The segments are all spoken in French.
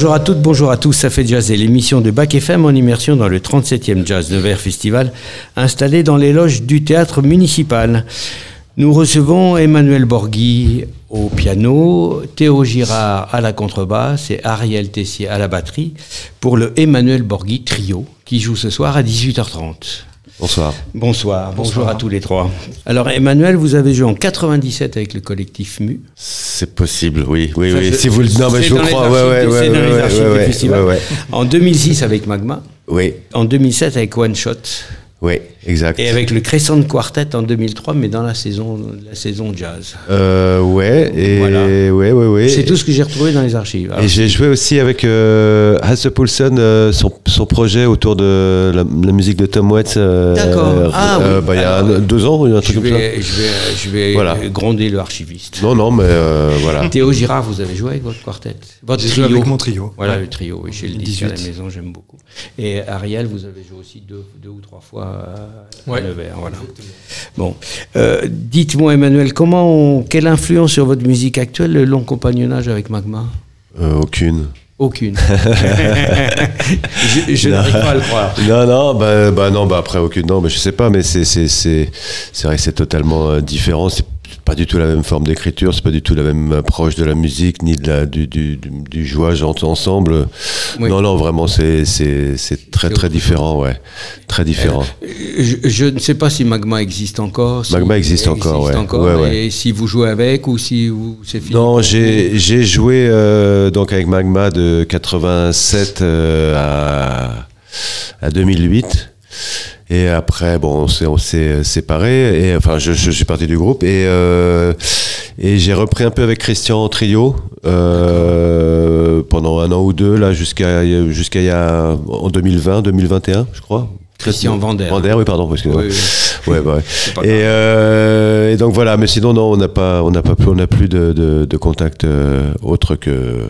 Bonjour à toutes, bonjour à tous, ça fait jazz et l'émission de Bac FM en immersion dans le 37e Jazz de Festival installé dans les loges du théâtre municipal. Nous recevons Emmanuel Borghi au piano, Théo Girard à la contrebasse et Ariel Tessier à la batterie pour le Emmanuel Borghi Trio qui joue ce soir à 18h30. Bonsoir. Bonsoir, bonjour à tous les trois. Alors Emmanuel, vous avez joué en 97 avec le collectif MU. C'est possible, oui, oui, oui. je- si vous le non, mais je vous crois, ouais, ouais, ouais, ouais. En 2006 avec Magma. Oui, En 2007 avec One Shot. Oui, exact. Et avec le Crescent Quartet en 2003, mais dans la saison, la saison jazz. Euh, ouais, et Voilà. ouais, ouais, ouais. C'est tout ce que j'ai retrouvé dans les archives. Alors, Et j'ai joué aussi avec euh, Hasse Poulsen, euh, son, son projet autour de la, la musique de Tom Waits. euh, D'accord. euh, Ah oui. bah, il y a un- deux ans, un je truc comme ça. vais, je vais, je vais Voilà. gronder le archiviste. Non, non, mais euh, voilà. Théo Girard, vous avez joué avec votre quartet? Votre J'ai joué avec mon trio. Voilà Ouais. le trio, oui, chez le disque à la 18. maison, j'aime beaucoup. Et Ariel, vous avez joué aussi deux, deux ou trois fois Ouais. Nevers, voilà. Bon, Euh, dites-moi Emmanuel, comment, on- quelle influence sur votre musique actuelle le long compagnonnage avec Magma? Euh, aucune. Aucune. je je n'arrive pas à le croire. Non, non, bah, bah non, bah après aucune, non, mais je sais pas, mais c'est c'est c'est c'est vrai que c'est totalement euh, différent. C'est pas du tout la même forme d'écriture, c'est pas du tout la même approche de la musique ni de la du du du, du jouage en- ensemble. Oui. Non, non, vraiment, c'est très très différent, ouais, très différent. Je, je ne sais pas si Magma existe encore. si- Magma existe encore, ouais. Ouais, ouais. Et si vous jouez avec ou si vous, c'est fini. Non, j'ai joué euh, donc avec Magma de 87 euh, à à 2008. Et après, bon, on s'est séparés. Et enfin, je, je suis parti du groupe et euh, et j'ai repris un peu avec Christian en trio euh, pendant un an ou deux là jusqu'à jusqu'à il y a en 2020, 2021, je crois. Christian Vander. Vander, oui, pardon, excusez-moi. Oui, oui. Ouais, bah ouais. pas Et, euh, et donc voilà, mais sinon non, on n'a pas, on n'a pas plus, on n'a plus de, de, de contact euh, autre que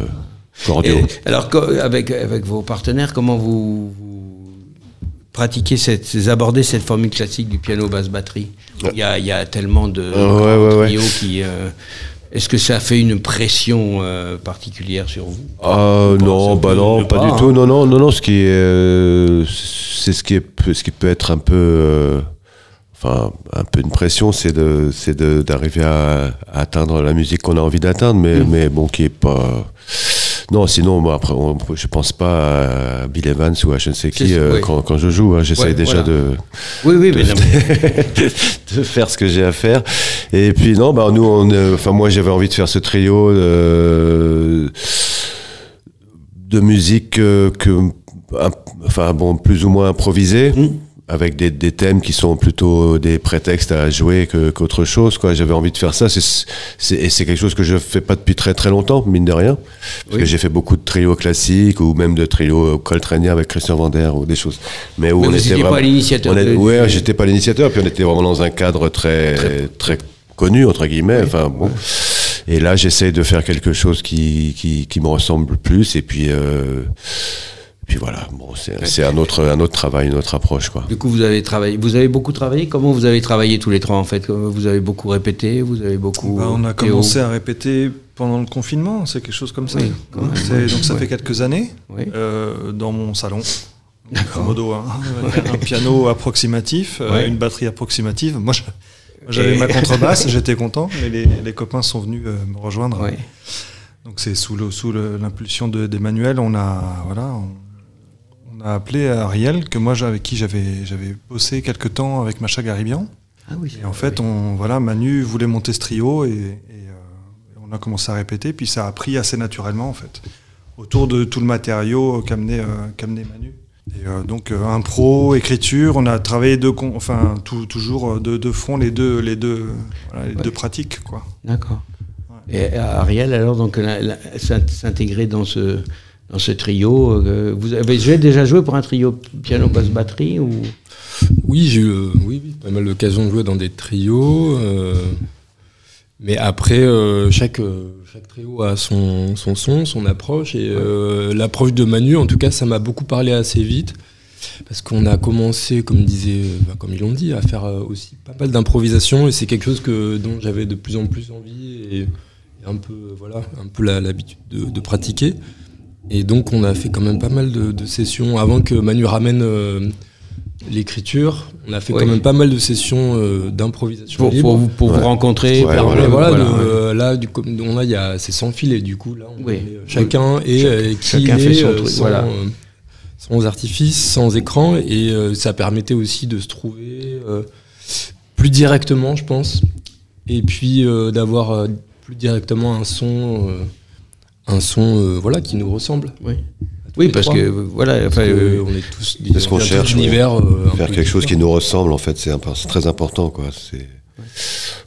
cordiaux. Et alors, avec, avec vos partenaires, comment vous, vous pratiquez cette, vous abordez cette formule classique du piano basse batterie il y, a, il y a tellement de ouais, ouais, ouais. trios qui. euh, Est-ce que ça fait une pression euh, particulière sur vous? Ah non, bah non, pas, pas, du hein. tout. Non, non, non, non. Ce qui est, euh, c'est ce qui est, ce qui peut être un peu, euh, enfin, un peu une pression, c'est de, c'est d'arriver à, à atteindre la musique qu'on a envie d'atteindre, mais, Mm. mais bon, qui est pas. Non, sinon, moi, après, on- je pense pas à Bill Evans ou à je ne sais qui euh, oui. quand, quand je joue. hein. J'essaie Ouais, déjà voilà. de, Oui, oui, mais non, mais- de faire ce que j'ai à faire. Et puis non, bah nous, on, euh, enfin moi j'avais envie de faire ce trio euh, de musique que, enfin bon, plus ou moins improvisé. Mm. Avec des, des thèmes qui sont plutôt des prétextes à jouer qu'autre chose. Quoi. J'avais envie de faire ça. C'est, et c'est quelque chose que je fais pas depuis très très longtemps, mine de rien. Parce Oui. que j'ai fait beaucoup de trios classiques ou même de trios coltraniens avec Christian Vander ou des choses. Mais où Mais on vous était vraiment- pas l'initiateur de- ouais, j'étais pas l'initiateur, puis on était vraiment dans un cadre très, très, connu, entre guillemets. Enfin, bon. Et là, j'essaye de faire quelque chose qui, qui, qui me ressemble plus, et puis, euh, puis voilà, bon, c'est un autre, un autre travail, une autre approche, quoi. Du coup, vous avez travaillé. Vous avez beaucoup travaillé? Comment vous avez travaillé tous les trois en fait? Vous avez beaucoup répété. Vous avez beaucoup. Bah, on a Théo commencé à répéter pendant le confinement, c'est quelque chose comme ça. Oui, donc ça Ouais. fait quelques années Oui. euh, dans mon salon. Modo, hein. un piano approximatif, euh, Ouais. une batterie approximative. Moi, j'avais ma contrebasse, j'étais content, mais les, les copains sont venus euh, me rejoindre. Ouais. Donc c'est sous l'impulsion de- d'Emmanuel, on a voilà, on, on a appelé Ariel que moi avec qui j'avais j'avais bossé quelques temps avec Macha Garibian. Ah oui. Et en fait, on voilà, Manu voulait monter ce trio et, et, euh, on a commencé à répéter, puis ça a pris assez naturellement en fait, autour de tout le matériau qu'amenait euh, Manu. Et euh, donc euh, impro, écriture, on a travaillé deux, con- enfin tout- toujours euh, de, de front les deux les deux voilà, les Ouais. deux pratiques quoi. D'accord. Et Ariel, alors, donc, s'intégrer dans ce, dans ce trio, euh, vous avez déjà joué pour un trio piano basse batterie ou? Oui, j'ai eu euh, pas mal l'occasion de jouer dans des trios. euh, mais après, chaque, chaque trio a son, son son, son approche. Et l'approche de Manu, en tout cas, ça m'a beaucoup parlé assez vite. Parce qu'on a commencé, comme, disait, enfin, comme ils l'ont dit, à faire aussi pas mal d'improvisation. Et c'est quelque chose que, dont j'avais de plus en plus envie. Et, un peu, voilà, l'habitude de, de pratiquer. Et donc on a fait quand même pas mal de, de sessions avant que Manu ramène euh, l'écriture. On a fait Oui. quand même pas mal de sessions euh, d'improvisation Pour, libre. pour, vous- pour Ouais. vous rencontrer. Ouais, voilà. Et voilà, voilà. de- là, du coup, on a, il y a, c'est sans fil et du coup, là, on Oui. est, euh, chacun et qui chacun est, fait son truc, sans, voilà. sans artifice, sans écran, et ça permettait aussi de se trouver plus directement, je pense, et puis d'avoir plus directement un son, un son, euh, voilà, qui nous ressemble. Oui. Oui, parce trois. que voilà, Parce enfin, que euh, on est tous C'est ce qu'on cherche, univers, euh, Faire quelque chose qui nous ressemble, en fait, c'est très important, quoi. C'est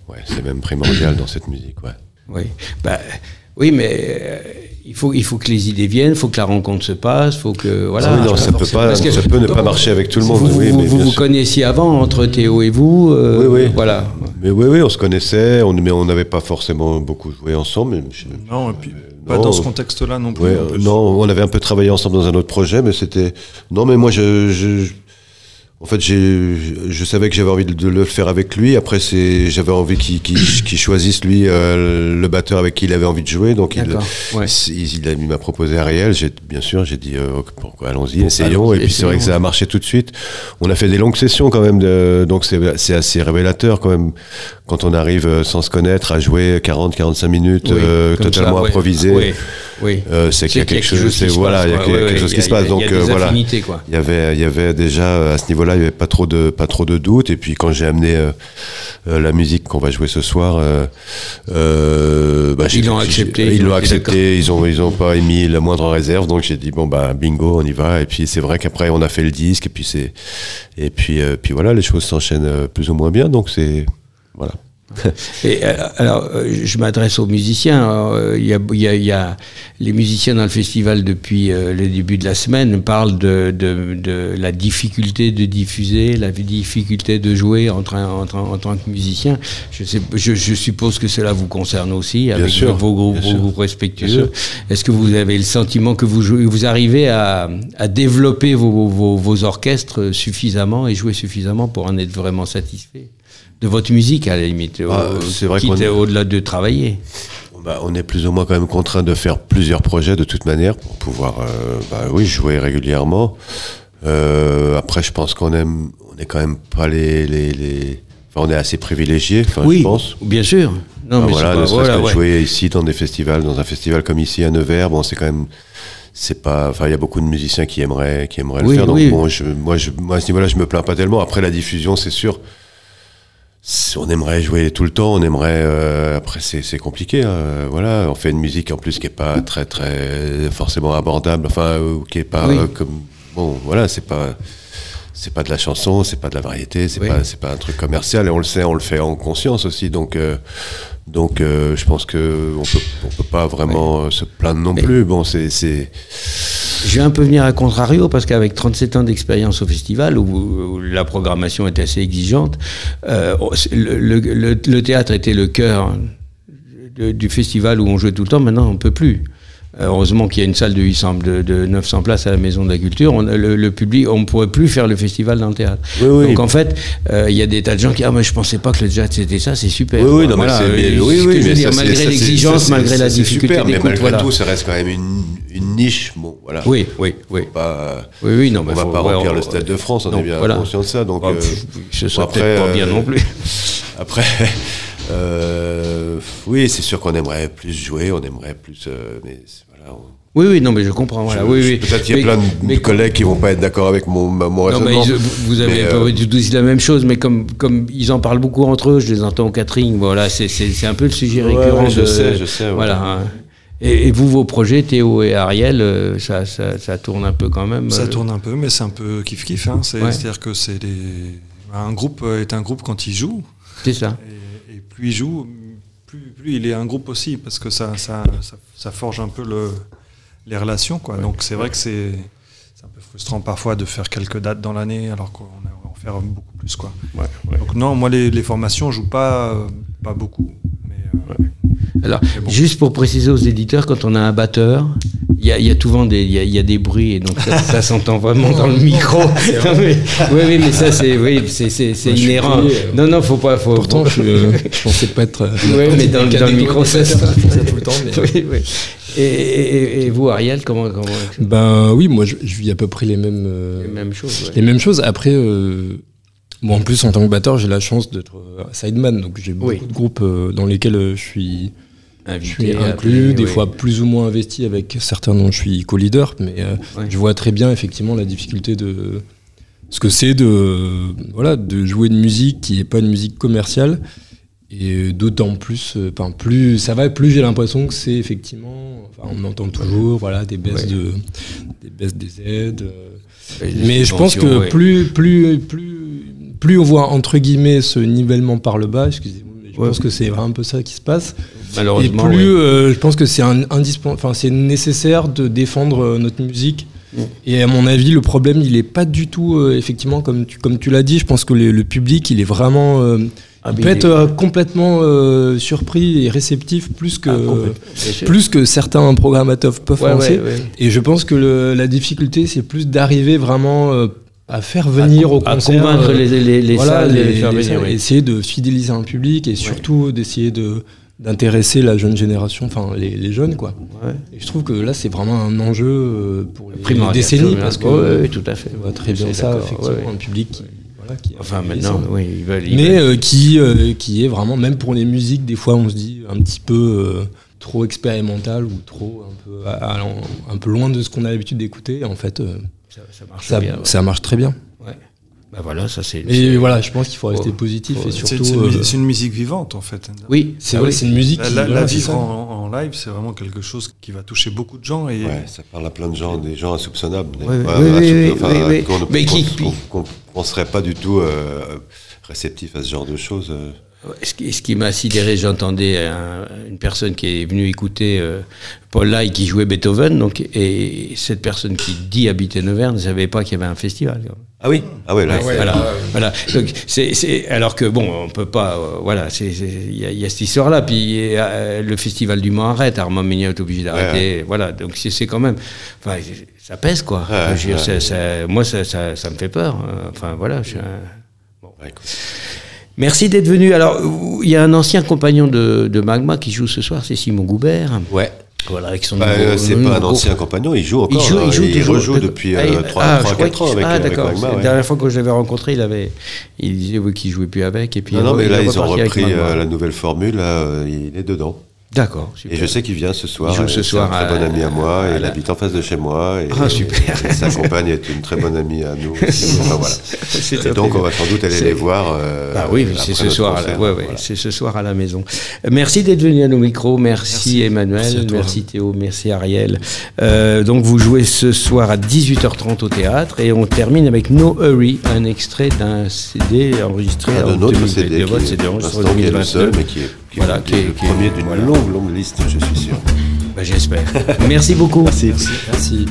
ouais, c'est même primordial dans cette musique, ouais. oui, bah, oui, mais euh, il faut il faut que les idées viennent, il faut que la rencontre se passe, faut que voilà. Ah oui, non, ça peut pas, Parce que- ça peut ne pas marcher avec tout le monde. Vous oui, vous, mais vous, bien vous sûr. connaissiez avant entre Théo et vous. euh, Oui, oui. Voilà. Mais oui, oui, on se connaissait, on, mais on n'avait pas forcément beaucoup joué ensemble. mais je- Non, et puis Euh, pas non. dans ce contexte-là non plus. Ouais, non, on avait un peu travaillé ensemble dans un autre projet, mais c'était. Non, mais moi, je. je- En fait, je savais que j'avais envie de, de le faire avec lui. Après, c'est, j'avais envie qu'il, choisisse lui euh, le batteur avec qui il avait envie de jouer. Donc, il. Ouais. m'a proposé Ariel. Bien sûr, j'ai dit euh, pourquoi allons-y, essayons. Et puis c'est vrai que ça a marché tout de suite. On a fait des longues sessions quand même. De, donc c'est, assez révélateur quand même quand on arrive euh, sans se connaître à jouer 40-45 minutes Oui, euh, comme totalement ça, improvisé. Oui. C'est qu'il y a quelque chose, c'est qui se voilà, passe, il y a quelque chose qui se passe. Donc euh, voilà, il y avait, déjà à ce niveau-là, il y avait pas trop de, pas trop de doutes. Et puis quand j'ai amené euh, euh, la musique qu'on va jouer ce soir, euh, bah, Ils l'ont accepté, Ils l'ont accepté. Ils ont, ils ont pas émis la moindre réserve. Donc j'ai dit bon bah bingo, on y va. Et puis c'est vrai qu'après on a fait le disque. Et puis c'est, et puis, puis voilà, les choses s'enchaînent plus ou moins bien. Donc c'est, voilà. Et, euh, alors, euh, je m'adresse aux musiciens. Euh, Il y, a, il y a- il y a les musiciens dans le festival depuis le début de la semaine parlent de, de, de la difficulté de diffuser, la difficulté de jouer en, train- en, train- en tant que musicien. Je, sais, je, je suppose que cela vous concerne aussi avec sûr, vos groupes, vos respectueux. Est-ce que vous avez le sentiment que vous, jouez, vous arrivez à, à développer vos, vos, vos orchestres suffisamment et jouer suffisamment pour en être vraiment satisfait? De votre musique à la limite, Ah, au- c'est vrai qu'on est- au-delà de travailler. Bah, on est plus ou moins quand même contraint de faire plusieurs projets de toute manière pour pouvoir, euh, bah, oui, jouer régulièrement. Euh, après, je pense qu'on aime, on est quand même pas les, les, les- enfin, on est assez privilégiés, enfin, je pense. bien sûr. Non, mais voilà, ne serait-ce que ouais. jouer ici dans des festivals, dans un festival comme ici à Nevers, bon, c'est quand même, c'est pas, enfin, il y a beaucoup de musiciens qui aimeraient, qui aimeraient Oui, le faire. Donc oui. bon, je, moi, je, moi, à ce niveau-là, je me plains pas tellement. Après, la diffusion, c'est sûr. On aimerait jouer tout le temps, on aimerait. euh, après, c'est c'est compliqué. hein, voilà, on fait une musique en plus qui est pas très très forcément abordable. Enfin, ou qui est pas Oui. euh, comme. Bon, voilà, c'est pas. C'est pas de la chanson, c'est pas de la variété, c'est Oui. pas c'est pas un truc commercial et on le sait, on le fait en conscience aussi. Donc euh, donc euh, je pense que on peut on peut pas vraiment euh, se plaindre non Mais- plus. Bon, c'est c'est Je vais un peu venir à contrario parce qu'avec 37 ans d'expérience au festival où, où la programmation est assez exigeante, euh, le, le- le- le théâtre était le cœur de- du festival où on jouait tout le temps. Maintenant, on peut plus. Euh, Heureusement qu'il y a une salle de 800, de, de 900 places à la Maison de la Culture. On, le, le public, on ne pourrait plus faire le festival dans le théâtre. Oui, oui. Donc en fait, euh, il y a des tas de gens qui disent ah mais je pensais pas que le jazz c'était ça, c'est super. Oui, oui, non, Voilà, mais euh, mais- oui, oui, mais ça, malgré l'exigence, malgré la difficulté super, mais malgré voilà. tout, ça reste quand même une, une niche. Bon, voilà. Oui, oui, oui. Pas, Oui, oui, non, on mais va pas remplir le Stade de France, on non, est bien voilà. conscient de ça. Donc, Ah, euh, pff, ce serait peut-être pas bien non plus. Après, euh, oui, c'est sûr qu'on aimerait plus jouer, on aimerait plus. euh, mais voilà, on- Oui, oui, non, mais je comprends. Voilà, je- oui, je- oui. Peut-être qu'il y a Mais- plein de mais- collègues qui vont pas être d'accord avec mon, mon Non, mais raisonnement. ils- vous avez Mais, pas euh, du tout dit la même chose, mais comme, comme ils en parlent beaucoup entre eux, je les entends au catering, voilà, c'est- un peu le sujet Ouais, récurrent. ouais, je de- sais, je sais, ouais. Voilà. hein. Et, et vous, vos projets, Théo et Ariel, euh, ça, ça, ça tourne un peu quand même Ça euh, tourne un peu, mais c'est un peu kiff-kiff. Hein. C'est- Ouais. C'est-à-dire que c'est des... un groupe est un groupe quand il joue, C'est ça. et plus il joue, plus, plus il est un groupe aussi, parce que ça, ça, ça, ça forge un peu le, les relations. Quoi. Donc c'est vrai que c'est un peu frustrant parfois de faire quelques dates dans l'année, alors qu'on aimerait en faire beaucoup plus. Quoi. Ouais. Donc non, moi les, les formations, je joue pas, euh, pas beaucoup. Mais, euh, Alors, bon. juste pour préciser aux éditeurs, quand on a un batteur, il y a, il y a souvent des, il y a, y a des bruits, et donc ça, ça s'entend vraiment dans le micro. Non, mais- oui, oui, mais ça, c'est oui, c'est- c'est- c'est inhérent. euh. Non, non, faut pas. Faut, Pourtant, je, euh, je pensais pas être. euh, Ouais, mais dans, le- dans le micro, ça, ça tout le temps. Mais... Oui, oui. Et, vous, Ariel, comment, comment Ben oui, moi je, vis à peu près les mêmes, les mêmes choses. Les mêmes choses. Après, bon, en plus en tant que batteur, j'ai la chance d'être sideman, donc j'ai beaucoup de groupes dans lesquels je suis je suis inclus, des fois plus ou moins investi avec certains dont je suis co-leader, mais euh, je vois très bien effectivement la difficulté de ce que c'est de voilà de jouer une musique qui n'est pas une musique commerciale. Et d'autant plus euh, enfin plus ça va plus j'ai l'impression que c'est effectivement on entend toujours voilà des baisses de des baisses des aides euh, mais je pense que plus plus plus plus on voit entre guillemets ce nivellement par le bas excusez-moi je pense que c'est un peu ça qui se passe Malheureusement. Et plus, euh, je pense que c'est enfin c'est nécessaire de défendre euh, notre musique. Mm. Et à mon avis, le problème, il est pas du tout, euh, effectivement, comme tu, comme tu l'as dit. Je pense que le public, il est vraiment. Ah, il peut être complètement surpris et réceptif plus que, ah, plus que certains programmateurs peuvent penser. Et je pense que la difficulté, c'est plus d'arriver vraiment à faire venir au concert, convaincre les, les, salles, les, faire venir, essayer de fidéliser un public et surtout d'essayer de d'intéresser la jeune génération, enfin les, jeunes quoi. Et je trouve que là c'est vraiment un enjeu euh, pour les, décennies parce que oui, tout à fait. On voit très bien ça effectivement un public qui, voilà, qui enfin maintenant oui, ils veulent, mais euh, qui euh, qui est vraiment même pour les musiques des fois on se dit un petit peu trop expérimental ou trop un peu un peu loin de ce qu'on a l'habitude d'écouter en fait ça, ça, marche bien, ça marche très bien. Bah voilà, ça c'est. Et voilà, je pense qu'il faut rester positif et surtout. C'est une, musique vivante en fait. Oui, c'est vrai, c'est une musique. La, la, vivre en, live, c'est vraiment quelque chose qui va toucher beaucoup de gens et. Ouais, ça parle à plein de gens, des gens insoupçonnables. Oui, oui, oui, Mais qui qu'on serait pas du tout euh, réceptif à ce genre de choses. Euh. Ce qui, ce qui m'a sidéré, j'entendais une personne qui est venue écouter euh, Paul Lai qui jouait Beethoven, donc, et cette personne qui dit habiter Nevers ne savait pas qu'il y avait un festival. Ah oui Ah ouais, là, voilà, voilà. Donc, alors que bon, on peut pas, euh, voilà, il y, a cette histoire-là, puis le festival du Mans arrête, Armand Meignet est obligé d'arrêter, voilà, donc c'est, quand même, enfin, ça pèse quoi. moi, ça, ça, ça, me fait peur. Hein. Enfin voilà. Je, bon. Merci d'être venu. Alors, il y a un ancien compagnon de, de Magma qui joue ce soir, c'est Simon Goubert. Ouais. Voilà, avec son bah, euh, C'est pas un ancien compagnon, il joue encore. Il, joue, il, joue, il rejoue depuis 3-4 ah, euh, ans avec, ah, d'accord. La dernière fois que je l'avais rencontré, il, avait, il disait oui, qu'il jouait plus avec. Et puis, non, non, mais là, ils ont repris euh, la nouvelle formule, là, il est dedans. D'accord. Et je sais qu'il vient ce soir. Il joue ce soir. un très bon ami à moi. et il habite en face de chez moi. Et, ah, super. sa compagne est une très bonne amie à nous. voilà. Et donc, on va sans doute aller les voir. Euh, ah oui, c'est ce soir. ouais, ouais, C'est ce soir à la maison. Merci d'être venu à nos micros. Merci, Emmanuel. Merci, Théo. Merci Ariel. Euh, donc, vous jouez ce soir à 18h30 au théâtre et on termine avec No Hurry, un extrait d'un CD enregistré en 2000, CD, de votre CD enregistré en 2022. mais qui est voilà, qui, est, le premier d'une longue, longue liste, je suis sûr. Ben, J'espère. Merci beaucoup. Merci. Merci.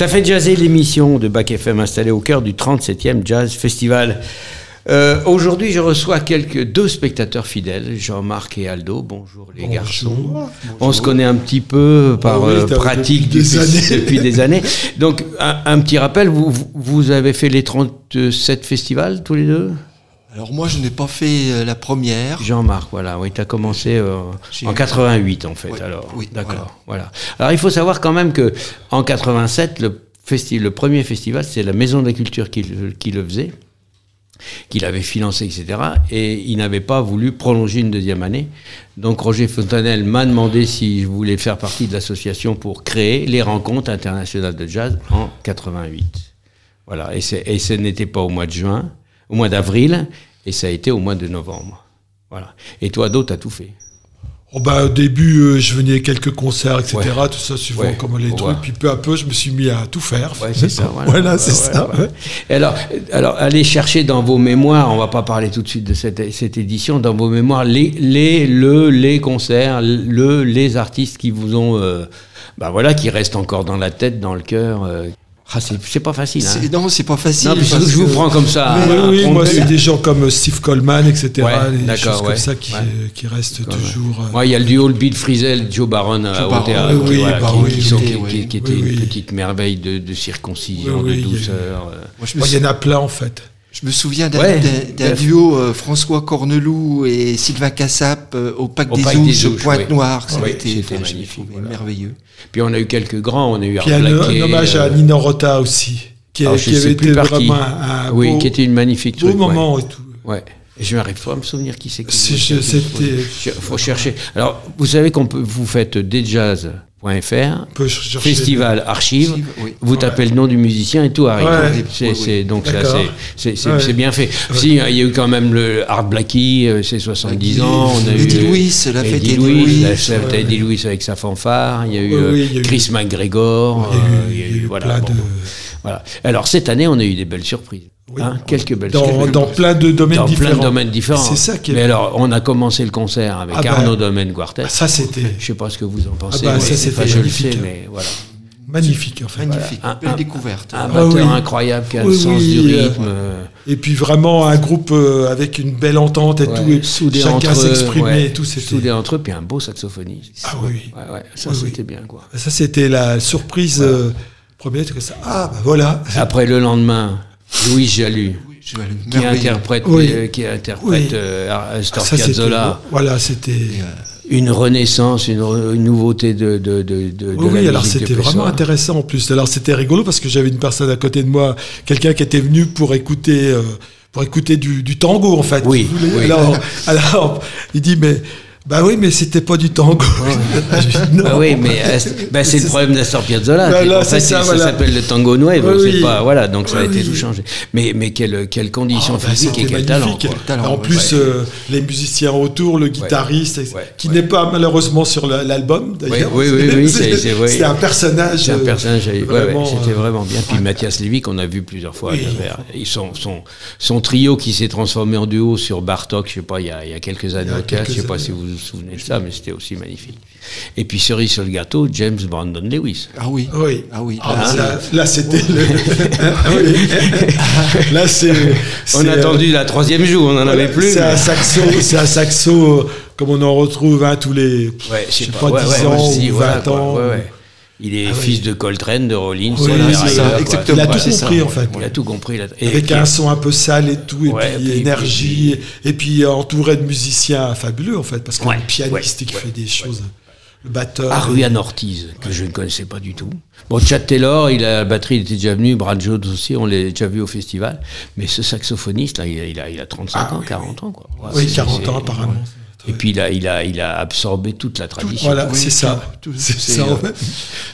Ça fait jazzer l'émission de Bac FM installée au cœur du 37e Jazz Festival. Euh, Aujourd'hui, je reçois quelques deux spectateurs fidèles, Jean-Marc et Aldo. Bonjour les garçons. On se connaît un petit peu par Ah oui, euh, pratique depuis des années. depuis des années. Donc, un, un petit rappel, vous avez fait les 37 festivals tous les deux? Alors moi, je n'ai pas fait euh, la première. Jean-Marc, voilà, oui, tu as commencé euh, en 88 en fait, Oui, alors. oui, D'accord, voilà. Alors il faut savoir quand même que en 87, le, festi le premier festival, c'est la Maison de la Culture qui, le- qui le faisait, qui l'avait financé, etc. Et il n'avait pas voulu prolonger une deuxième année. Donc Roger Fontanelle m'a demandé si je voulais faire partie de l'association pour créer les rencontres internationales de jazz en 88. Voilà, et, et ce n'était pas au mois de juin, au mois d'avril, et ça a été au mois de novembre. Voilà. Et toi, d'autres, t'as tout fait. Oh bah, au début, euh, je venais à quelques concerts, etc. Ouais. Tout ça, suivant Ouais. comment les Ouais. trucs. Puis peu à peu, je me suis mis à tout faire. Ouais, c'est ça. Voilà, c'est ça. Et alors, alors, allez chercher dans vos mémoires, on va pas parler tout de suite de cette, cette édition, dans vos mémoires, les, les, le, les concerts, le, les artistes qui vous ont, euh, bah voilà, qui restent encore dans la tête, dans le cœur. euh. Ah, c'est pas facile. Hein. Non, c'est pas facile. Non, parce je vous prends comme ça. Oui, à- à oui, moi, c'est des gens comme euh, Steve Coleman, etc. Ouais, des choses comme ouais. ça qui, Ouais. euh, qui restent toujours. euh, Ouais, il y a le duo le Beat Frizzell, Joe Baron euh, Joe au théâtre, oui, qui, voilà, bah qui- oui, qui oui, était Oui, une oui. petite merveille de, de circoncision, Oui, oui, de il y a- douceur. euh. Moi, je il y en a plein, en fait. Je me souviens d'un Ouais. duo euh, François Corneloup et Sylvain Cassap euh, au Parc Au des des Ouches. Ça a Oui, été c'était magnifique, voilà. merveilleux. Puis on a eu quelques grands, on a eu Puis Art il y a un, un hommage à euh, Nina Rota aussi, qui, alors, avait été vraiment un, un oui, beau, qui était une magnifique beau truc, ouais. moment et tout. Ouais. Je n'arrive pas à me souvenir qui c'est qui. Si je- c'était- faut chercher. Alors, vous savez qu'on peut, vous faites djazz.fr, On chercher- festival archive, Archive, oui. vous tapez le nom du musicien et tout arrive. Ouais. C'est, Oui, donc c'est, Ouais. bien fait. Si, il y a eu quand même le Art Blackie, euh, c'est 70 Eddie- ans. On a Eddie eu Louis, la fête Eddie Louis, Louis, la fête ouais. Eddie Louis avec sa fanfare. Il y a eu Oui, euh, oui, il y a eu- Chris McGregor. Il y a eu- euh, il y a eu voilà, plein bon, de- voilà. Alors cette année, on a eu des belles surprises. Oui. Hein, quelques belles Dans, dans plein de domaines Dans différents. plein de domaines différents. C'est ça qui est. Mais alors, on a commencé le concert avec Ah bah, Arnaud Domaine Quartet. Ah, ça, c'était Je sais pas ce que vous en pensez. bah, mais ça, c'était pas- je le magnifique, sais, mais voilà. magnifique, en fait. Magnifique, Un- belle un- découverte. Un Ah batteur oui. incroyable qui a Oui, le sens oui, du euh, rythme. euh, Et puis vraiment un groupe euh, avec une belle entente et ouais, tout, et soudé chacun entre eux, s'exprimait ouais, et tout. Soudé entre eux, puis un beau saxophoniste. ah oui, Ouais, ouais, ça Oui, oui. c'était bien quoi. ça c'était la surprise euh, première. Ah bah voilà. Après le lendemain, Louis vais aller- qui interprète, Oui. euh, qui interprète Oui. euh, Piazzolla. voilà, c'était. Euh, Une renaissance, une, re- une nouveauté de, de, de, de, de Oui, la alors c'était vraiment intéressant en plus. Alors c'était rigolo parce que j'avais une personne à côté de moi, quelqu'un qui était venu pour écouter, euh, pour écouter du, du tango en fait. Oui, oui. Alors, alors, il dit mais bah oui, mais c'était pas du tango. Je dis, non. Ah oui, mais euh, c'est- bah, c'est le problème d'Astor Piazzolla. Qu'en c'est fait, ça, s'appelle le tango nuevo. Oui, c'est oui. pas, voilà, donc ça a Oui, été tout changé. Mais, mais quelle, quelle condition bah, physique et quel talent. en plus, Ouais. euh, les musiciens autour, le guitariste, Ouais. qui n'est pas malheureusement sur la- l'album d'ailleurs. Oui, oui, oui, c'est- un personnage. C'est un euh, personnage, c'était vraiment bien. Puis Mathias Lévy, qu'on a vu plusieurs fois. À son, son, son trio qui s'est transformé en duo sur Bartok, je sais pas, il y a, quelques années je sais pas si vous vous souvenez de ça, mais c'était aussi magnifique. Et puis cerise sur le gâteau, James Brandon Lewis. Ah oui. Oui. Ah oui. Ah, là, là, là, c'était le. Ah. Là, c'est. On a euh, attendu la troisième jour, on n'en avait plus. C'est mais- un saxo, c'est un saxo euh, comme on en retrouve hein, tous les. Ouais, je sais pas, pas, ouais, 10 ouais, ans aussi, ou voilà, 20 quoi, ans. ouais, ouais. Il est Ah oui. fils de Coltrane, de Rollins, Oui, exactement. Il a Ouais, tout c'est compris ça. en fait. Il a tout compris. là. Et Avec un son un peu sale et tout, et Ouais, puis puis- énergie, et puis entouré de musiciens fabuleux en fait, parce qu'il y a Ouais, un pianiste ouais, qui ouais, fait des choses, le batteur. Ariane Ortiz, que je ne connaissais pas du tout. Bon, Chad Taylor, il a, la batterie, il était déjà venu, Brad Jones aussi, on l'a déjà vu au festival. Mais ce saxophoniste, là, il a, il a, il a 35 Ah ans, oui, 40 ans, quoi. Ouais, oui, c'est- 40 c'est- ans apparemment. Et puis, il a, il a, il a absorbé toute la tradition. Voilà, Oui, c'est ça. tout- C'est c'est, ça. euh, en fait.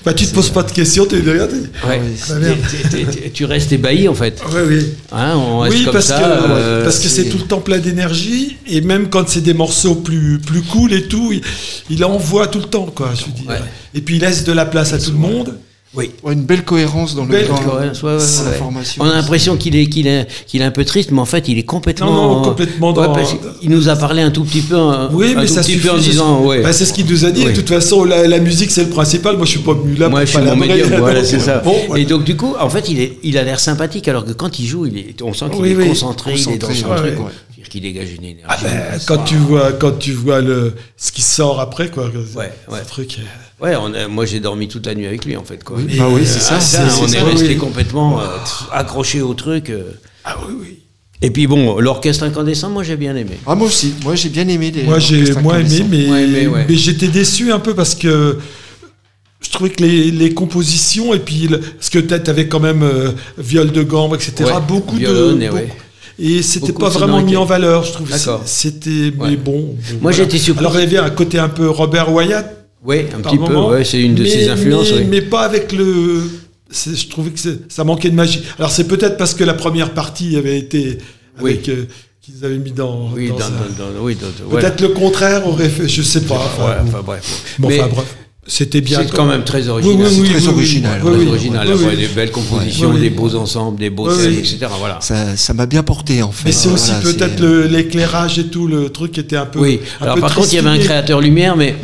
Bah, tu te poses pas de questions, tu dis rien. tu dis, Ouais. ouais, Ah, merde. T'es- t'es- t'es- tu restes ébahi, en fait. Oui, oui. Hein, on reste Oui, comme parce ça. que euh, parce que c'est c'est- tout le temps plein d'énergie et même quand c'est des morceaux plus plus cool et tout, il, il envoie tout le temps quoi. Je veux dire. Ouais. Et puis il laisse de la place à tout le monde. Oui. Ouais, une belle cohérence dans le Belle dans, cohérence, ouais, ouais, dans la formation. On a l'impression qu'il est, qu'il est, qu'il est un peu triste, mais en fait, il est complètement. Non, non, complètement Ouais, dans- parce qu'il nous a parlé un tout petit peu, un, Oui, mais ça suffit. en c'est- disant, ouais. Bah, c'est ce qu'il nous a dit. Oui. De toute façon, la, la musique, c'est le principal. Moi, je suis pas venu là Moi, pour je suis mon palabrer. médium, voilà, c'est ça. Bon, voilà. Et donc, du coup, en fait, il, est, il a l'air sympathique, alors que quand il joue, il est, on sent qu'il Oui, est oui. concentré, il est dans Concentré, son ouais, truc. C'est-à-dire qu'il dégage une énergie. Ah ben, quand tu vois, quand tu vois le, ce qui sort après, quoi. Ouais, ce ouais. truc. euh, Ouais, on a- moi j'ai dormi toute la nuit avec lui en fait. Quoi. Bah oui, c'est ça, Ah, c'est- on est ça, resté oui. complètement euh, accroché au truc. euh. Ah oui, oui. Et puis bon, l'orchestre incandescent, moi j'ai bien aimé. Ah, moi aussi. Moi, j'ai bien aimé les. Moi, j'ai moins aimé, mais, ouais. j'étais déçu un peu parce que je trouvais que les, les compositions et puis le- parce que tu avais quand même euh, viol de gambe, etc. Ouais, beaucoup de et beaucoup- ouais. Et c'était pas vraiment mis en valeur, je trouve. C'était mais Ouais. bon. Moi, voilà. j'étais surpris. Alors il y avait un côté un peu Robert Wyatt. Oui, un petit peu, ouais, c'est une de mais- ses influences. mais, pas avec le. Je trouvais que ça manquait de magie. Alors c'est peut-être parce que la première partie avait été Oui. avec euh, qu'ils avaient mis dans. Oui, dans dans, un- dans- dans- oui, voilà. Peut-être le contraire aurait fait, je sais pas. Enfin, Ouais, enfin, bref. Bon, Mais enfin, bref, c'était bien. c'est quand même très Oui, original. oui, oui, très oui, original, oui, Très oui, original, oui, après, oui. des belles compositions, oui. des beaux ensembles, des beaux thèmes, oui. etc. Voilà. Ça, ça m'a bien porté, en fait. Mais c'est aussi Voilà, peut-être l'éclairage et tout, le truc était un peu. Oui, un alors peu par contre, il y avait un créateur lumière, mais.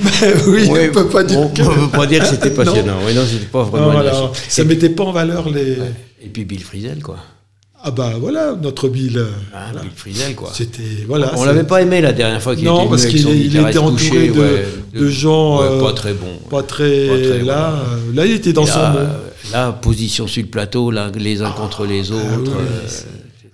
oui, Ouais, on peut pas dire on, que. on peut pas dire que c'était Non. passionnant. Oui, non, c'était pas vraiment. Non, voilà, ça et, mettait pas en valeur les. et puis Bill Frisell, quoi. Ah bah voilà, notre Bill. euh, Hein, voilà. Bill Frisell, quoi. C'était voilà. On l'avait pas aimé la dernière fois qu'il était Non, parce avec qu'il était entouré touché, de, ouais, de gens ouais, euh, pas très bons. pas très. Pas très, là, voilà. euh, là, il était dans Et son là, monde. là, position sur le plateau, là, les uns contre les autres. Ah euh,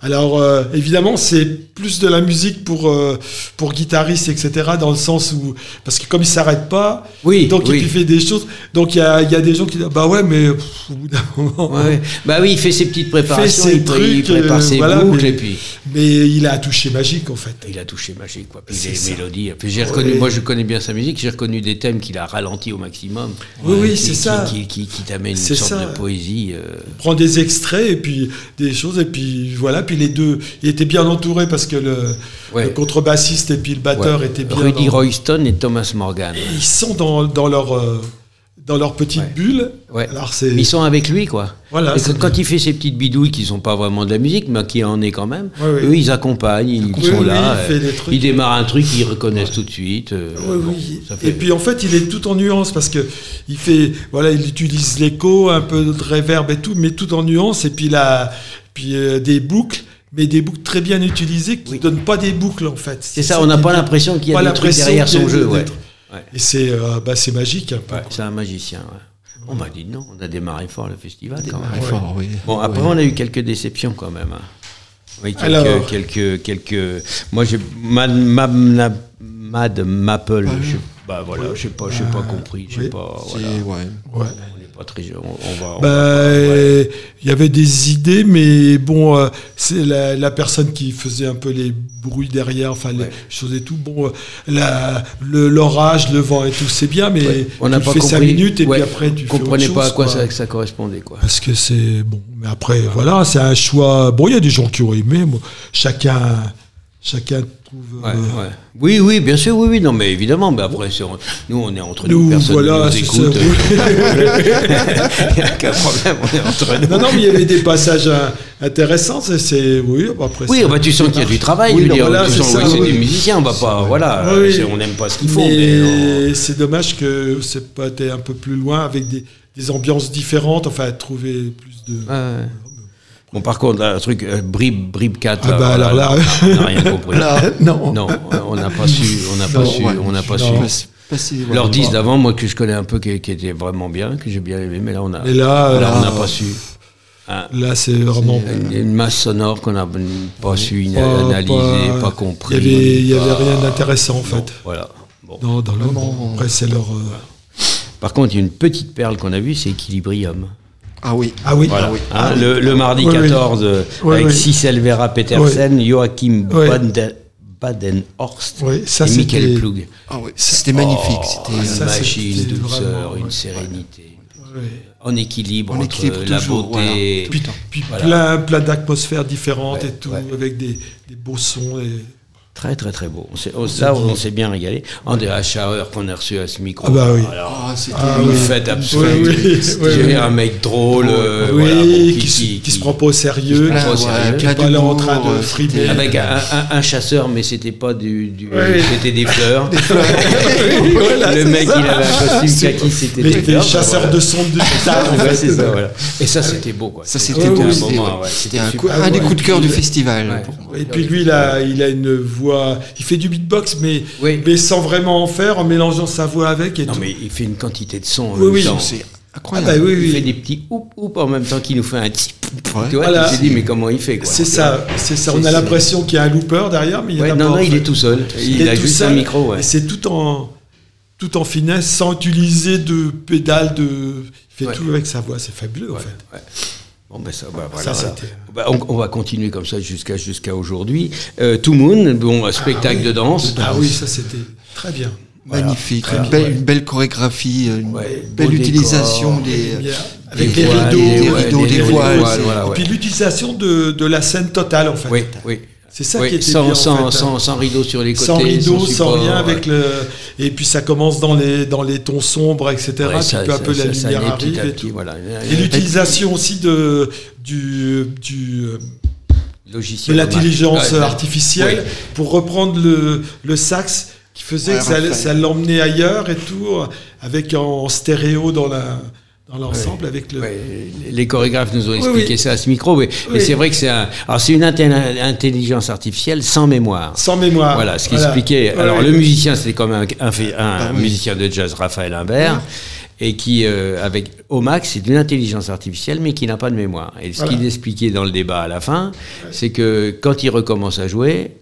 Alors euh, évidemment, c'est plus de la musique pour euh, pour guitaristes, etc. Dans le sens où parce que comme il s'arrête pas, Oui, donc oui. il fait des choses. Donc il y a, il y a des gens qui disent bah ouais, mais pff, au bout d'un moment. ouais. Bah oui, il fait ses petites préparations, ses il, pré- il trucs, prépare euh, ses voilà, boucles mais- et puis Mais il a un toucher magique en fait. il a touché magique quoi. Puis les ça. mélodies. Puis j'ai reconnu, moi je connais bien sa musique, j'ai reconnu des thèmes qu'il a ralentis au maximum. Oui, oui, c'est ça. Qui, qui, qui t'amène une sorte ça. de poésie. euh, prend des extraits et puis des choses et puis voilà puis les deux il était bien entouré parce que le, Ouais. le contrebassiste et puis le batteur ouais. étaient bien Rudy dans- Royston et Thomas Morgan. ils sont dans, dans leur euh, dans leur petite Ouais. bulle Ouais. alors c'est Ils sont avec lui, quoi. Voilà, Et quand il fait ces petites bidouilles qui sont pas vraiment de la musique, mais qui en est quand même, Ouais, eux, ils accompagnent, ils sont oui, là. il euh, trucs. ils démarrent un truc, ils reconnaissent tout de suite. euh, Oui, bon, oui. ça fait- Et puis en fait, il est tout en nuance parce que il fait, voilà, il utilise l'écho, un peu de reverb et tout, mais tout en nuance. Et puis là, puis euh, des boucles, mais des boucles très bien utilisées qui Oui. donnent pas des boucles en fait. c'est ça, on n'a pas l'impression qu'il y a des trucs derrière son jeu. Ouais. Et c'est, euh, bah, c'est magique. un peu. Ouais, c'est un magicien. Ouais. Bon, bah, dis non, on a démarré fort le festival quand même. Très fort, oui. Bon, après, Oui. on a eu quelques déceptions quand même. hein. Oui, quelques, Alors. quelques, quelques. Moi, j'ai Mad, Mad, Mad, Mad Maple. je sais- bah voilà, je sais pas, j'ai pas compris, je sais oui. pas. Voilà. ouais. Pas très, on, on va. Bah, ouais. il y avait des idées, mais bon, euh, c'est la, la personne qui faisait un peu les bruits derrière, enfin les Ouais. choses et tout. Bon, euh, la- le- l'orage, le, vent et tout, c'est bien, mais Ouais. On tu n'a le pas fais compris. 5 minutes et puis après tu On fais autre pas à quoi quoi. ça, ça correspondait, quoi. Parce que c'est bon, mais après voilà, c'est un choix. Bon, il y a des gens qui ont aimé. Bon, chacun, chacun trouve. Ouais, euh, ouais. Oui, oui, bien sûr, oui, oui, non, mais évidemment, mais après, nous, on est entre nous, Nous, voilà, nous écoute. Il n'y a aucun problème, on est entre nous. Non, non, mais il y avait des passages intéressants. C'est, oui, après. Oui, bah, tu sens qu'il y a du travail, Oui, je veux non, dire, voilà, tu c'est sens ça, oui, c'est oui. des musiciens, on va pas, voilà, Oui, on n'aime pas ce qu'ils font, mais c'est dommage que c'est pas été un peu plus loin avec des, des ambiances différentes, enfin trouver plus de. Bon, par contre, là, un truc, euh, Brib, Brib 4, Ah bah, alors là- on n'a rien compris. non. Non, on n'a pas su, on n'a pas Non, su, ouais, on n'a pas non. su. Leur disque d'avant, moi, que je connais un peu, qui, qui était vraiment bien, que j'ai bien aimé, mais là, on a, Et là, là, on n'a pas su. Ah, Là, c'est vraiment. une, une masse sonore qu'on n'a pas su Pas- pas, pas, pas- compris. Il y avait, il y avait pas- rien d'intéressant en Non, fait. Voilà. Bon. Dans, dans le Vraiment. Après, c'est leur. euh, Par contre, il y a une petite perle qu'on a vue, c'est Equilibrium. Ah oui. Ah oui. Voilà. oui. Hein, le, le mardi Oui, oui. 14, euh, Oui, avec oui. Cicel Vera Petersen, Joachim Badenhorst et Michael Plug. Ah. C'était magnifique. Oh, C'était. une ça, une douceur, une sérénité. En équilibre En entre équilibre la toujours, beauté. Puis, puis Voilà. plein, plein d'atmosphères différentes Ouais, et tout, ouais. avec des, des beaux sons. Et... Très très très beau. On s'est- on- là, on s'est bien régalé. Andrea Schauer qu'on a reçu à ce micro. Ah bah oui. Alors, Ah, c'était Ah une oui. fête absolue. Oui, oui, oui, J'ai oui. un mec drôle, euh, voilà, bon, qui, se- qui se prend pas au sérieux, qui se prend au sérieux. qui pas là en train de d'humour, frimer. c'était- avec un, un- un chasseur, mais c'était pas du, du- Oui. c'était des fleurs. Voilà, le mec, ça. il avait un costume kaki, c'était des fleurs. chasseurs voilà. de sondes de guitare, en Ouais, fait. c'est ça, voilà. Et ça, c'était beau, quoi. Ça, C'était un moment, c'était un, des coups de cœur du festival. Et puis lui, il a une voix. Il fait du beatbox, mais, Oui. mais sans vraiment en faire, en mélangeant sa voix avec. Et Non, tout. mais il fait une quantité de sons Oui, oui. C'est Ah incroyable. bah oui, Il fait des petits oup oup en même temps qu'il nous fait un petit. Ouais. Tu vois, Voilà. tu dis, mais comment il fait. C'est ça, c'est ça. On a l'impression qu'il y a un looper derrière, mais il y a non, non, il est tout seul. Il, a juste seul, un micro, ouais. C'est tout en, tout en finesse, sans utiliser de pédale, de. Il fait tout avec sa voix, c'est fabuleux, en fait. Bon, ben ça, bah, voilà, Ça, Bah, on, on va continuer comme ça jusqu'à jusqu'à aujourd'hui. Euh, Two Moon, bon, un spectacle de danse. Ah oui, ça c'était très bien. Magnifique, une, belle, Ouais. une belle chorégraphie, une Ouais, belle utilisation décor, des, Des Avec voiles, rideaux, des des rideaux, des voiles, voilà, Et ouais. puis l'utilisation de, de la scène totale, en fait. Oui, oui. C'est ça Oui, qui était sans, bien, en sans, fait. hein. sans, sans rideau sur les côtés. sans rideau, sans, rien, ouais. avec le et puis ça commence dans les dans les tons sombres, etc. Ouais, puis ça- peu à peu ça- la ça lumière petit arrive et petit, tout. voilà. Et l'utilisation aussi de du du euh, de logiciel. l'intelligence Ouais, ouais. artificielle pour reprendre le le sax qui faisait Ouais, que ça l'emmenait ailleurs et tout avec en stéréo dans la dans l'ensemble avec le Ouais, les chorégraphes nous ont Oui, expliqué oui. ça à ce micro, mais, mais Oui. c'est vrai que c'est un, alors c'est une intel- intelligence artificielle sans mémoire. sans mémoire. Voilà, ce qui Voilà. expliquait. Alors le musicien, c'était comme un, un, un Ah oui. musicien de jazz, Raphaël Imbert, et qui, euh, avec au max, c'est une intelligence artificielle, mais qui n'a pas de mémoire. Et ce Voilà. qu'il expliquait dans le débat à la fin, c'est que quand il recommence à jouer.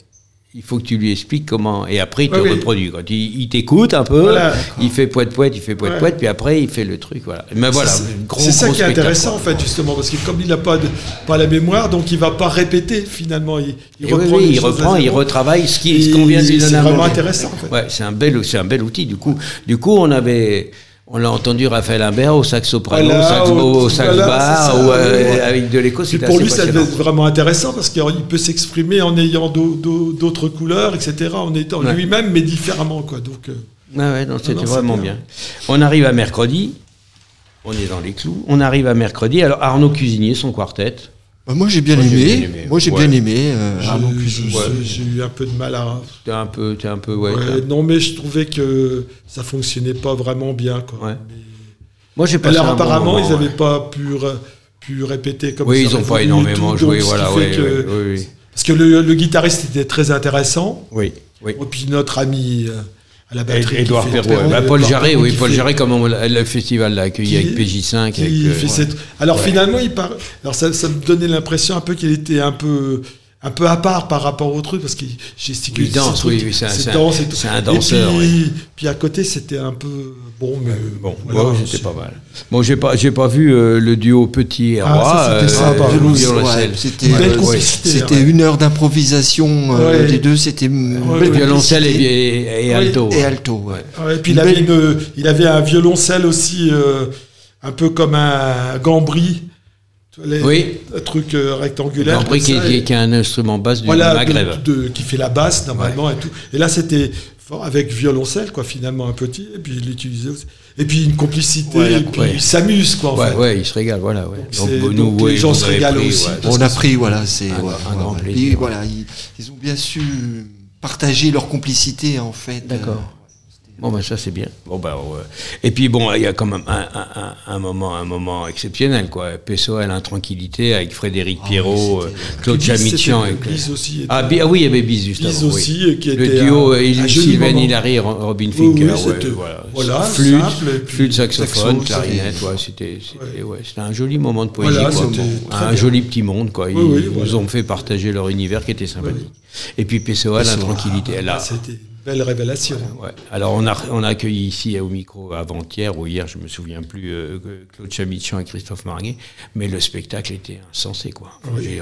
Il faut que tu lui expliques comment. Et après, il te oui. reproduit. Quand il, il t'écoute un peu, Voilà. il fait poète poète, il fait poète Ouais. poète, puis après, il fait le truc. Voilà. Mais voilà, C'est- c'est ça qui est intéressant quoi. en fait justement parce que comme il n'a pas de, pas la mémoire donc il va pas répéter finalement il, oui, reprend oui, les il reprend, il retravaille ce qui- ce Et qu'on vient de lui c'est donner à vraiment intéressant, en fait. Ouais, c'est un bel, c'est un bel outil. Du coup, du coup, on avait, on l'a entendu Raphaël Imbert au sax soprano, Voilà, au sax, voilà, bar, ça, ou euh, ouais. avec de l'écho. Pour lui ça devait être vraiment intéressant parce qu'il peut s'exprimer en ayant d'au- d'au- d'autres couleurs etc en étant Ouais. lui-même mais différemment quoi donc euh, Ouais, c'était c'est vraiment bien. bien. On arrive à mercredi. On est dans les clous. On arrive à mercredi. Alors Arnaud Cuisinier, son quartet. Bah, moi j'ai bien, Moi, aimé. bien aimé. Moi j'ai Ouais. bien aimé. euh, je- j'ai eu un peu de mal à T'es un peu, t'es un peu, ouais. Non mais je trouvais que ça fonctionnait pas vraiment bien quoi Ouais. Mais- Moi, j'ai passé Alors bon apparemment, moment, ils n'avaient ouais. pas pu, pu répéter comme Oui, ça ils aurait n'ont pas énormément tout, joué, donc, voilà, oui, que- oui, oui, Parce que le, le guitariste était très intéressant. oui, oui. Et puis notre ami euh, à la batterie. Édouard Perrault, Perrault, bah, Paul Jarret, Perrault oui, Paul fait- Jarret, comme on le festival l'a accueilli avec PJ5. qui avec, euh, cette- Alors finalement, il part. Alors ça, ça me donnait l'impression un peu qu'il était un peu un peu à part par rapport au truc parce qu'il gesticule. Il danse, oui, oui, c'est un- ses c'est un- danses et tout. c'est un Et danseur, puis, puis à côté, c'était un peu bon, mais Bon, voilà, ouais, c'était pas mal. Bon, j'ai pas, j'ai pas vu euh, le duo Petit et Ah, Roi. c'était euh, Ouais, violoncelle. c'était euh, ouais. une heure d'improvisation euh, Ouais. des deux. C'était Violoncelle et, et- et alto. et alto. Ouais. Ouais, et puis il avait, une- il avait un violoncelle aussi, euh, un peu comme un gambri. Les- Oui. Un truc euh, rectangulaire. Compris qui, ça, qui- est un instrument basse du voilà, Maghreb. de- de- qui fait la basse normalement et tout. Et là, c'était fort avec violoncelle, quoi, finalement, un petit. Et puis il l'utilisait aussi. Et puis une complicité. Ouais, et puis ouais. il s'amuse, quoi, en Ouais, fait. ouais, il se régale, voilà. Ouais. c'est- bon, donc ouais, les gens se régalent pris, aussi. ouais. On a pris, voilà, c'est. un- ouais, un ouais, grand ouais. plaisir. Et voilà, ils, ils ont bien su partager leur complicité, en fait. D'accord. Bon, ben ça c'est bien. Bon, ben, ouais. Et puis bon, il y a quand même un, un- un- un moment, un moment exceptionnel, quoi. PSOL, Intranquillité, avec Frédéric Pierrot, c'était- euh, Claude Bis aussi. était- Ah, Bi- ah oui, il y avait Bis juste avant, aussi, et qui Le duo un- euh, Sylvain. Hilary, Robin Finker, oui, ouais, voilà. voilà, flûte, simple, et flûte, saxophone, saxo, clarinette, c'était- ouais, c'était, ouais, un joli moment de poésie, Voilà, quoi. un bien. joli petit monde, quoi. Ils nous voilà. ont fait partager leur univers qui était sympathique. Et puis PSOL, Intranquillité, elle a, Ah, C'était belle révélation. Ouais. Alors on a, on a accueilli ici au micro avant-hier ou hier, je me souviens plus, euh, Claude Chamichan et Christophe Marguet, mais le spectacle était insensé quoi. Oui,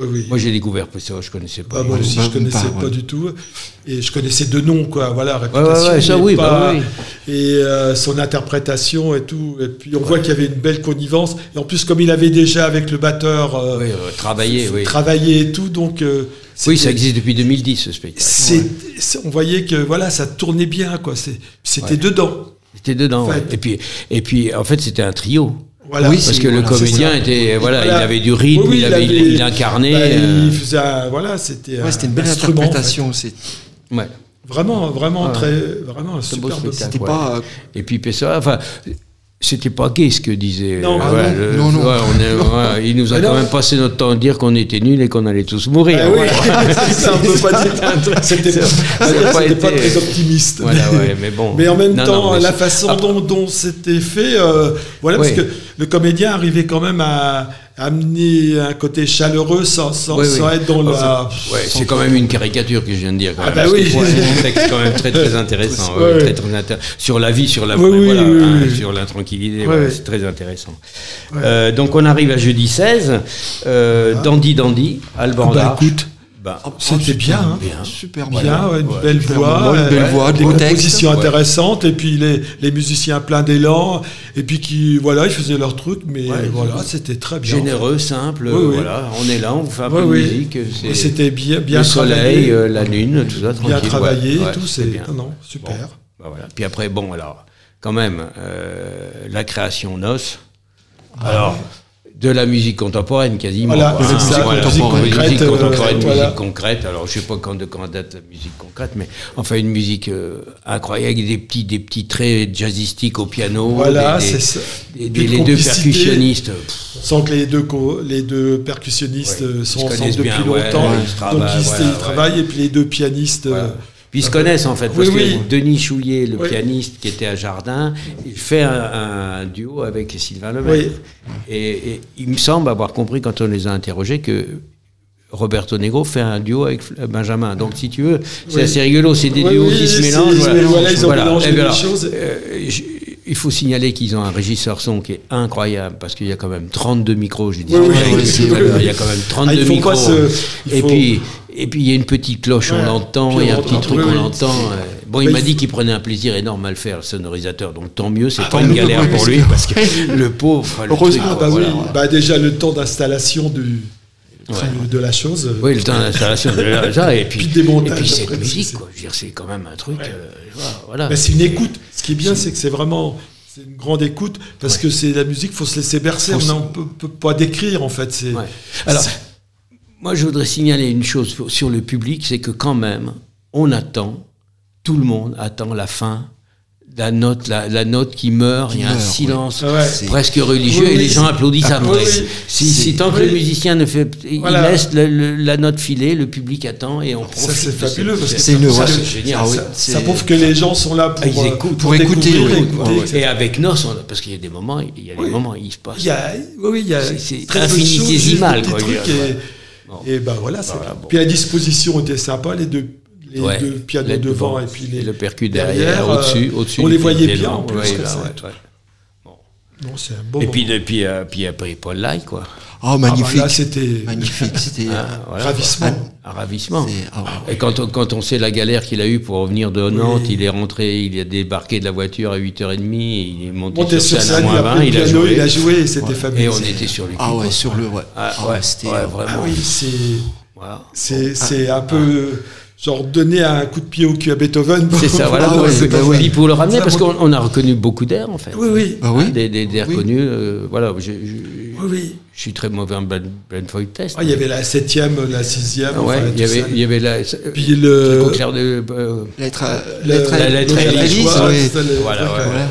oui. moi j'ai découvert ça, je connaissais pas. Ah, moi aussi, Bah, je connaissais pas, du tout. Et je connaissais deux noms, quoi. Voilà, ouais, réputation. ouais, ça mais oui, pas- bah oui. et euh, son interprétation et tout. Et puis on voit qu'il y avait une belle connivence. Et en plus, comme il avait déjà avec le batteur euh, Oui, euh, travailler, oui. travaillé et tout, donc euh, Oui, ça existe depuis 2010, ce spectacle. on voyait que voilà, ça tournait bien, quoi. C'était Ouais. dedans. C'était dedans. En fait. ouais. Et puis, et puis, en fait, c'était un trio. Voilà. Oui, Parce que le voilà, comédien était, voilà, Voilà. il avait du rythme, Oui, oui, il, avait, avait- il incarnait. bah, euh, il faisait un- voilà, c'était Ouais, c'était une un belle en fait. interprétation. ouais. Vraiment, vraiment Ouais. très, vraiment un beau superbe. spectacle. C'était Ouais. pas. Et puis Pessoa, enfin, c'était pas gay ce que disait. Non, euh, ah non, le- non, non. ouais, on est- ouais, il nous a Mais quand non. même passé notre temps à dire qu'on était nuls et qu'on allait tous mourir. Ah oui, Voilà. c'est un peu pas dit. C'était pas, pas c'était pas très optimiste. Voilà, ouais, mais bon. Mais en même Non, temps, la façon Ah, dont, dont c'était fait, euh, voilà, Oui. parce que le comédien arrivait quand même à, amener un côté chaleureux sans, sans, Oui, sans oui. être dans la. Ouais, c'est quand même une caricature que je viens de dire. Quand Ah même, bah oui. C'est un texte quand même très très intéressant. Ouais, ouais, ouais. très, très intér- Sur la vie, sur la voilà, hein, sur l'intranquillité, voilà, c'est très intéressant. Euh, donc on arrive à jeudi 16, euh, Dandy Dandy, Alban Bah, Larche. écoute, Bah, c'était bien, hein. bien. Super bien, bien. ouais, une Ouais. belle voix, une belle euh, voix, des compositions intéressantes, et puis les, les musiciens pleins d'élan, et puis qui, voilà, ils faisaient leur truc, mais voilà, c'était très bien. Généreux, simple, Oui, oui. voilà, on est là, on vous fait un peu de musique. Et c'est- C'était bien, bien le soleil, travaillé, euh, la lune, tout ça, bien tranquille, travaillé, ouais, ouais, tout, c'est bien. non, non, super. Bon, bah voilà. Puis après, bon, alors, quand même, euh, la création noce. Alors, de la musique contemporaine quasiment. Voilà, c'est ça, Voilà, musique concrète, musique euh, contemporaine, voilà. musique concrète. Alors, je sais pas quand de quand date la musique concrète, mais enfin une musique euh, incroyable, avec des petits, des petits traits jazzistiques au piano. Voilà, c'est ça. des- les deux percussionnistes. sent que les deux, les deux percussionnistes Ouais, euh, sont se ensemble depuis ouais, longtemps. ouais, donc travaillent, ils, travaillent, et puis les deux pianistes. Euh, Puis ils se connaissent en fait, parce Oui, oui. que Denis Chouillet, le Oui. pianiste qui était à Jardin, il fait un, un duo avec Sylvain Lemaître. Et, et il me semble avoir compris quand on les a interrogés que Roberto Negro fait un duo avec Benjamin. Donc si tu veux, c'est assez rigolo, c'est des duos qui se mélangent. ils se mélangent, voilà, ils ont mélangé Et les alors, choses. euh, je- il faut signaler qu'ils ont un régisseur son qui est incroyable parce qu'il y a quand même 32 micros, je dis. Oui, il y a quand même 32 Ah, micros. se- et faut- puis et puis il y a une petite cloche, on l'entend, il y a un petit truc, on l'entend. Bon, il m'a il- dit qu'il prenait un plaisir énorme à le faire, le sonorisateur. Donc tant mieux, c'est Ah, pas une galère pour lui parce que le pauvre. le Heureusement, truc, Ah bah voilà. oui, bah déjà le temps d'installation du, de la chose. euh, Oui, le temps d'installation de ça, et puis, Puis et puis cette musique, quoi. Je veux dire, c'est quand même un truc. euh, voilà. Bah, c'est une écoute. Ce qui est bien, c'est que c'est vraiment c'est une grande écoute parce que c'est la musique, faut se laisser bercer. Faut On ne peut, peut pas décrire en fait. C'est. Alors, moi, je voudrais signaler une chose sur- le public, c'est que quand même, on attend, tout le monde attend la fin, la note, la, la note qui meurt. Il y a un silence ouais. C'est- presque religieux Oui, et les gens applaudissent Ah, après. oui. Si, tant que oui. le musicien ne fait, il laisse le- le- la note filer, le public attend et on profite. ça c'est fabuleux parce que C'est génial. Ah oui, ça. ça prouve que les gens sont là pour, Ah, ils euh, écoutent. Pour écouter. Et avec Nos, on- parce qu'il y a des moments, il y a des Oui. moments, il se passe. Il y a, oui, il y a C'est- infinitésimal, et, ouais. Ben voilà. c'est- Voilà, bon. Puis la disposition était sympa, les deux, les Ouais. deux pianos devant devant, et puis les, le percu derrière, derrière, euh, au-dessus, au-dessus. on les voyait bien en plus, ouais, comme là, ça. ouais, ouais. Non, c'est un beau Et puis, et puis, euh, puis après Paul Lai, quoi. Oh, Ah bah magnifique. là, c'était magnifique. C'était. Ah, voilà, ravissement. Un ravissement. c'est- ah ouais. Et quand on, quand on sait la galère qu'il a eue pour revenir de Nantes, il est rentré, il a débarqué de la voiture à 8h30, et il est monté, Monté sur sur scène à scène, il moins a 20, pris le il a piano, joué. il a joué et c'était Et fabuleux. on était sur le cul. Ah ouais, sur le. Ouais. Ah, Ah ouais, ouais, c'était. ouais, euh, vraiment. Ah oui, c'est Voilà. c'est c'est un peu genre donner un coup de pied au cul à Beethoven. C'est ça, voilà. Ah pour, ouais, le- vrai. puis pour le ramener, Ça, parce qu'on on a reconnu beaucoup d'air, en fait. Oui, oui. Bah oui. Des, des, des airs Oui. connus, euh, voilà. je- je- Oui, oui. Je suis très mauvais en blind, blind Void test. Ah, il y avait la septième, la sixième. Ah ouais, enfin, il y avait, ça. il y avait la. Puis le. clair de. euh, Lettre à. le- lettre à- la lettre à la Élise, joie, ouais. ça, le- Voilà, ouais. Voilà.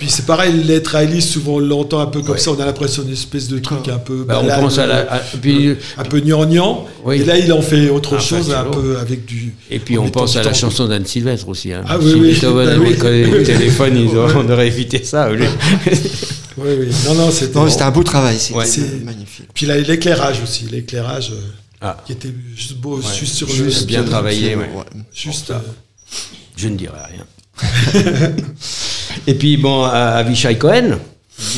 Et puis c'est pareil, lettre à Alice, souvent on l'entend un peu comme Ouais. ça, on a l'impression d'une espèce de truc un peu. bah, on balade, pense à la. à- puis, Un peu gnangnan. Oui. Et là, il en fait autre Ah, chose, un peu avec du. et puis on pense à la chanson d'Anne Sylvestre aussi. Hein. Ah oui, si oui. Beethoven Bah avait connu le téléphone, ils auraient- on aurait évité ça. Oui, oui. Non, non, c'était. Un beau travail. C'était Ouais. C'est- magnifique. Puis là, l'éclairage aussi, l'éclairage euh, Ah. qui était juste beau, Ouais. juste sur le. Juste bien travaillé. Juste. Euh, Je ne dirai rien. et puis bon, à Avishai Cohen.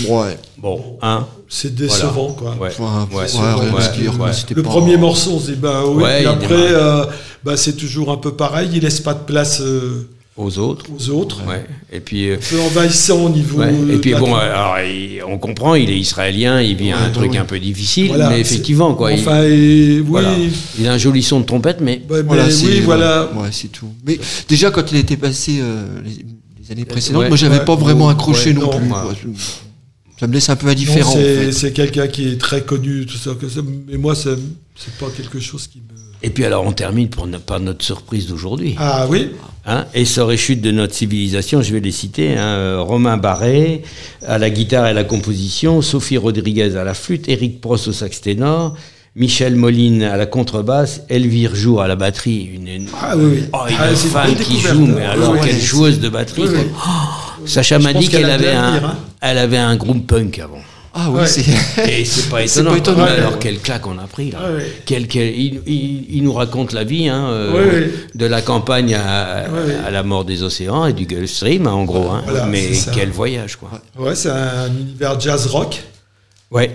Ouais. Bon, hein. C'est décevant, quoi. Ouais. Enfin, Ouais. ouais, Le pas- premier morceau, on se dit bah oui. Il après, euh, bah, c'est toujours un peu pareil. Il laisse pas de place euh, Au aux autres. aux autres. Ouais. Et puis, euh, Un peu envahissant au niveau. ouais. et puis bon, alors, il- on comprend, il est israélien, il vit un truc un peu difficile, Voilà, mais c'est- effectivement, quoi. il- Enfin, et- oui. voilà. Il a un joli son de trompette, mais Ouais, mais Voilà, c'est- oui, voilà. Ouais, c'est tout. Mais déjà, quand il était passé euh, les, les années précédentes, ouais, moi, j'avais ouais, pas vraiment accroché ouais, non, non, plus. ouais. quoi. Ça me laisse un peu indifférent. en c'est fait. quelqu'un qui est très connu, tout ça, que ça, mais moi, c'est pas quelque chose qui me. Et puis alors, on termine pour ne- par notre surprise d'aujourd'hui. Ah oui Hein, essor et chute de notre civilisation, je vais les citer. hein, euh, Romain Barré à la guitare et à la composition, Sophie Rodriguez à la flûte, Éric Prost au sax ténor, Michel Moline à la contrebasse, Elvire Jour à la batterie. Une, une- Ah oui, oui. Oh, une Ah, une femme qui joue, mais alors quelle joueuse de batterie. Oui, oui. Oh, Sacha m'a dit qu'elle avait, un, hein. elle avait un groupe punk avant. Ah oui, Ouais. c'est. Et c'est pas C'est étonnant. pas étonnant. Mais Ouais. alors quelle claque on a pris là. Ouais, ouais. Quel- quel- il, il- il nous raconte la vie, hein, euh, Ouais, ouais. de la campagne à, Ouais, ouais. à la mort des océans et du Gulf Stream, hein, en gros. hein. Voilà, Mais quel voyage, quoi. Ouais, c'est un univers jazz rock. Ouais.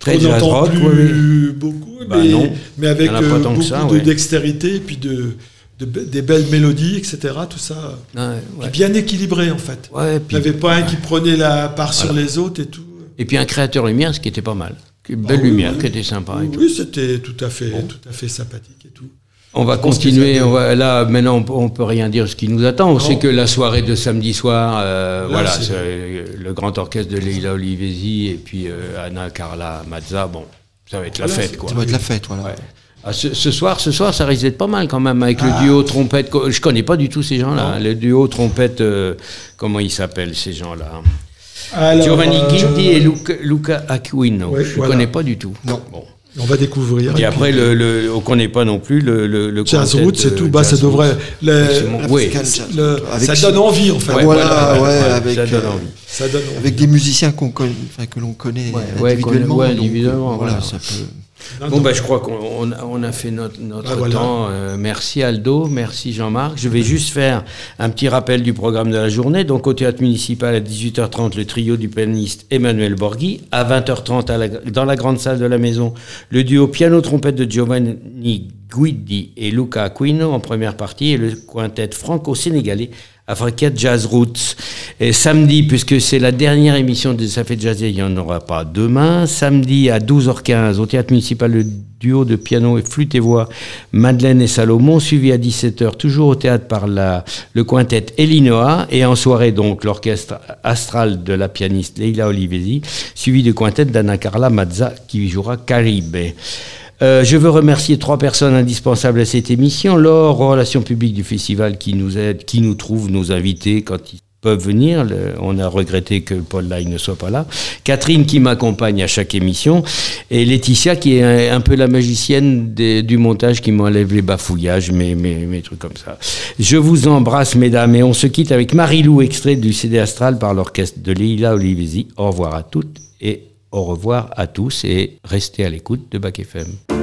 Très On jazz n'entend rock, plus beaucoup, Bah mais, non. mais avec euh, beaucoup ça, de ouais. dextérité, et puis de, des belles mélodies, etc. Tout ça. Ouais, Puis ouais. bien équilibré, en fait. Il n'y avait pas un qui prenait la part sur les autres et tout. Et puis un créateur lumière, ce qui était pas mal. Une belle Ah oui, lumière oui. qui était sympa. et tout. Oui, c'était tout à fait, tout à fait sympathique et tout. On va continuer. qu'ils On va, là, maintenant, on peut- rien dire ce qui nous attend. On sait que la soirée de samedi soir, euh, Là, voilà, euh, le grand orchestre de Leila Olivesi et puis euh, Anna Carla Mazza. Bon, ça va être la fête, quoi. Ça va être la fête, voilà. Ouais. Ah, ce, ce soir, ce soir, ça risque d'être pas mal quand même avec le duo trompette. Je connais pas du tout ces gens-là. Le duo trompette, euh, comment ils s'appellent ces gens-là? Giovanni Guidi et Luca, Luca Aquino. Ouais, je voilà. connais pas du tout. Non. Bon. On va découvrir. Et après, le, le, on connaît pas non plus le, le, le Route, c'est tout. Bah, ça devrait. Oui. Ça donne envie, en fait. Ouais, Voilà, ouais, ça avec, donne euh, envie. Ça donne envie. Avec des musiciens qu'on que l'on connaît ouais, individuellement. qu'on- ouais, donc, euh, individuellement, voilà, voilà. ça peut. Non, Bon, non. bah, je crois qu'on on a, fait notre, notre Ah, voilà. temps. Euh, merci Aldo, merci Jean-Marc. Je vais juste faire un petit rappel du programme de la journée. Donc, au théâtre municipal à 18h30, le trio du pianiste Emmanuel Borghi. À 20h30, à la- dans la grande salle de la maison, le duo piano-trompette de Giovanni Guidi et Luca Aquino en première partie et le quintet franco-sénégalais Africa Jazz Roots. Et samedi, puisque c'est la dernière émission de Ça fait jazzer, il n'y en aura pas demain. Samedi à 12h15 au théâtre municipal, le duo de piano et flûte et voix Madeleine et Salomon, suivi à 17h toujours au théâtre par le quintet Elinoa. Et en soirée, donc, l'orchestre astral de la pianiste Leila Olivesi, suivi du quintet d'Anna Carla Mazza qui jouera Caribe. Euh, je veux remercier trois personnes indispensables à cette émission. Laure, relations publiques du festival, qui nous aide, qui nous trouve nos invités quand ils peuvent venir. On a regretté que Paul Lai ne soit pas là. Catherine, qui m'accompagne à chaque émission. Et Laetitia, qui est un, peu la magicienne du montage, qui m'enlève les bafouillages, mes, mes, mes trucs comme ça. Je vous embrasse, mesdames, et on se quitte avec Marilou, extrait du CD Astral par l'orchestre de Leila Olivesi. Au revoir à toutes et au revoir à tous et restez à l'écoute de Bac FM.